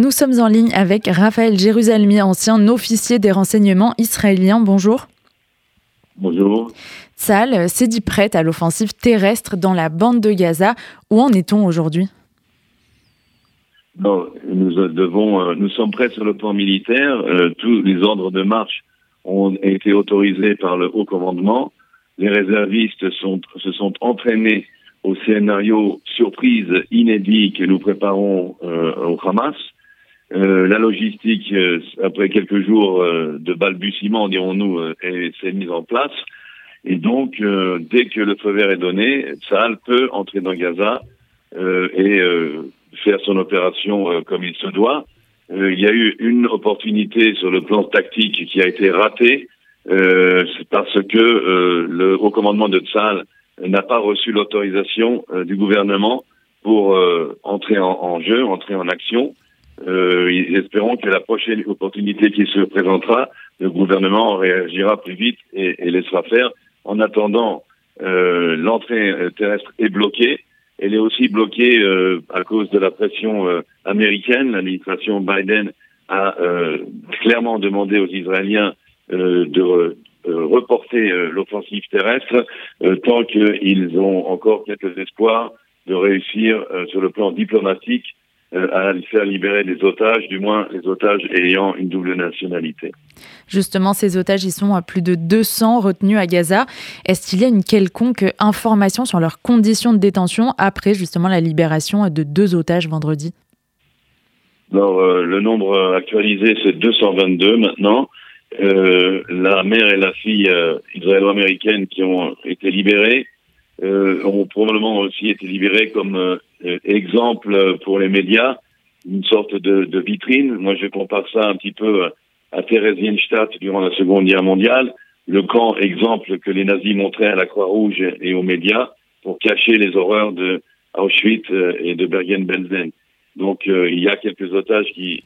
Nous sommes en ligne avec Raphaël Jérusalemi, ancien officier des renseignements israéliens. Bonjour. Bonjour. Tsal s'est dit prête à l'offensive terrestre dans la bande de Gaza. Où en est-on aujourd'hui? Nous devons, euh, nous sommes prêts sur le plan militaire. Euh, tous les ordres de marche ont été autorisés par le haut commandement. Les réservistes sont, se sont entraînés au scénario surprise inédit que nous préparons euh, au Hamas. Euh, la logistique, euh, après quelques jours de balbutiement, dirons-nous, s'est mise en place. Et donc, dès que le feu vert est donné, Saal peut entrer dans Gaza et faire son opération comme il se doit. il y a eu une opportunité sur le plan tactique qui a été ratée, parce que le haut commandement de Tsal n'a pas reçu l'autorisation euh, du gouvernement pour euh, entrer en, jeu, entrer en action. Euh, espérons que la prochaine opportunité qui se présentera, le gouvernement réagira plus vite et, et laissera faire. En attendant, euh, l'entrée terrestre est bloquée. Elle est aussi bloquée euh, à cause de la pression américaine. L'administration Biden a clairement demandé aux Israéliens de euh, reporter euh, l'offensive terrestre euh, tant qu'ils ont encore quelques espoirs de réussir sur le plan diplomatique à faire libérer les otages, du moins les otages ayant une double nationalité. Justement, ces otages, ils sont à plus de 200 retenus à Gaza. Est-ce qu'il y a une quelconque information sur leurs conditions de détention après justement la libération de deux otages vendredi? Alors, le nombre actualisé, c'est 222 maintenant. Euh, la mère et la fille euh, israélo-américaines qui ont été libérées euh, ont probablement aussi été libérées comme euh, exemple pour les médias, une sorte de, de, vitrine. Moi, je compare ça un petit peu à Theresienstadt durant la Seconde Guerre mondiale, le camp exemple que les nazis montraient à la Croix-Rouge et aux médias pour cacher les horreurs de Auschwitz et de Bergen-Belsen. Donc, il y a quelques otages qui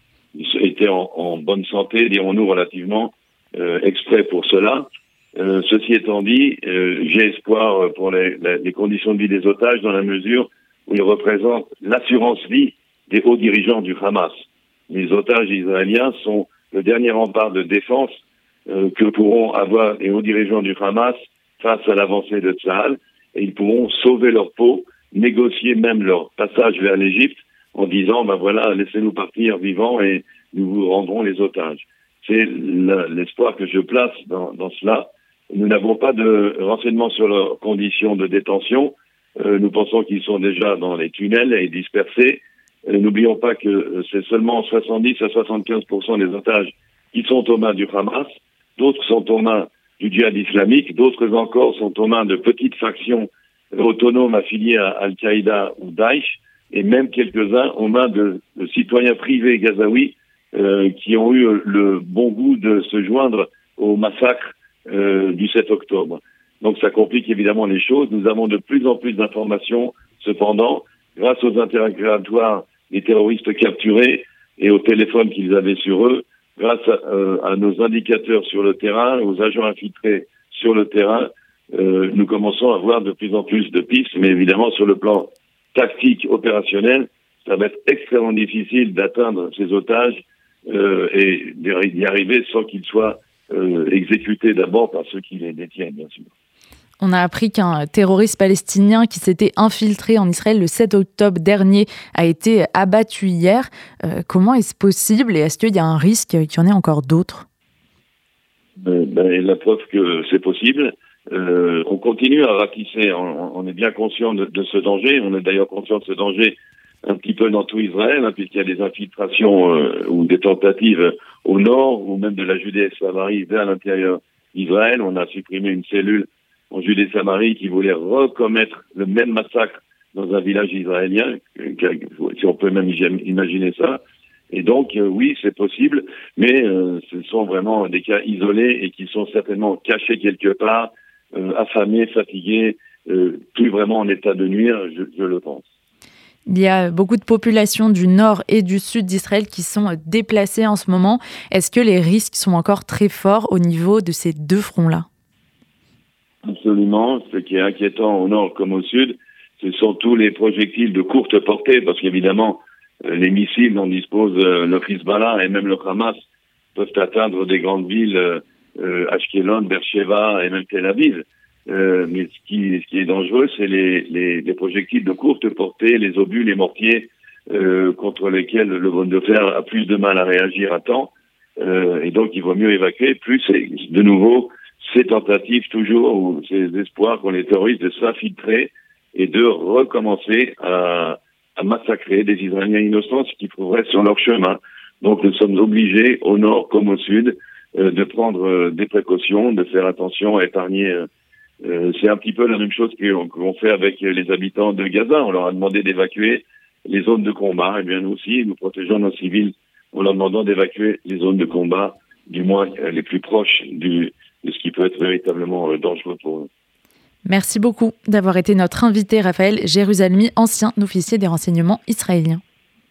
étaient en, en bonne santé, dirons-nous relativement, euh, exprès pour cela. Euh, ceci étant dit, euh, j'ai espoir pour les, les, conditions de vie des otages dans la mesure où ils représentent l'assurance vie des hauts dirigeants du Hamas. Les otages israéliens sont le dernier rempart de défense que pourront avoir les hauts dirigeants du Hamas face à l'avancée de Tsahal et ils pourront sauver leur peau, négocier même leur passage vers l'Égypte en disant ben voilà, laissez-nous partir vivants et nous vous rendrons les otages. C'est l'espoir que je place dans, dans cela. Nous n'avons pas de renseignements sur leurs conditions de détention. Euh, nous pensons qu'ils sont déjà dans les tunnels et dispersés. Euh, n'oublions pas que euh, c'est seulement 70 à 75% des otages qui sont aux mains du Hamas. D'autres sont aux mains du djihad islamique. D'autres encore sont aux mains de petites factions autonomes affiliées à Al-Qaïda ou Daesh. Et même quelques-uns aux mains de, de citoyens privés gazaouis euh, qui ont eu le bon goût de se joindre au massacre euh, du 7 octobre. Donc ça complique évidemment les choses. Nous avons de plus en plus d'informations, cependant, grâce aux interrogatoires des terroristes capturés et aux téléphones qu'ils avaient sur eux, grâce à, euh, à, nos indicateurs sur le terrain, aux agents infiltrés sur le terrain, euh, nous commençons à voir de plus en plus de pistes, mais évidemment sur le plan tactique, opérationnel, ça va être extrêmement difficile d'atteindre ces otages euh, et d'y arriver sans qu'il soit euh, exécuté d'abord par ceux qui les détiennent, bien sûr. On a appris qu'un terroriste palestinien qui s'était infiltré en Israël le 7 octobre dernier a été abattu hier. Euh, comment est-ce possible et est-ce qu'il y a un risque qu'il y en ait encore d'autres? Ben, La preuve que c'est possible. Euh, on continue à ratisser. On, on est bien conscient de, de, ce danger. On est d'ailleurs conscient de ce danger un petit peu dans tout Israël, hein, puisqu'il y a des infiltrations euh, ou des tentatives au nord, ou même de la Judée-Samarie vers l'intérieur d'Israël. On a supprimé une cellule en Judée-Samarie qui voulait recommettre le même massacre dans un village israélien, si on peut même imaginer ça. Et donc, euh, oui, c'est possible, mais euh, ce sont vraiment des cas isolés et qui sont certainement cachés quelque part, affamés, fatigués, plus vraiment en état de nuire, je, je le pense. Il y a beaucoup de populations du nord et du sud d'Israël qui sont déplacées en ce moment. Est-ce que les risques sont encore très forts au niveau de ces deux fronts-là? Absolument. Ce qui est inquiétant au nord comme au sud, ce sont tous les projectiles de courte portée, parce qu'évidemment, les missiles dont dispose le Hezbollah et même le Hamas peuvent atteindre des grandes villes, Ashkelon, Beersheba et même Tel Aviv. Mais ce qui, ce qui est dangereux, c'est les, les, les, projectiles de courte portée, les obus, les mortiers, contre lesquels le bon de fer a plus de mal à réagir à temps. et donc, il vaut mieux évacuer. Plus, de nouveau, ces tentatives toujours, ou ces espoirs qu'ont les terroristes de s'infiltrer et de recommencer à, à, massacrer des Israéliens innocents qui trouveraient sur leur chemin. Donc nous sommes obligés, au nord comme au sud, euh, de prendre euh, des précautions, de faire attention à épargner. Euh, c'est un petit peu la même chose qu'on fait avec les habitants de Gaza. On leur a demandé d'évacuer les zones de combat. Et eh bien nous aussi, nous protégeons nos civils en leur demandant d'évacuer les zones de combat, du moins les plus proches de ce qui peut être véritablement euh, dangereux pour eux. Merci beaucoup d'avoir été notre invité, Raphaël Jérusalemi, ancien officier des renseignements israéliens.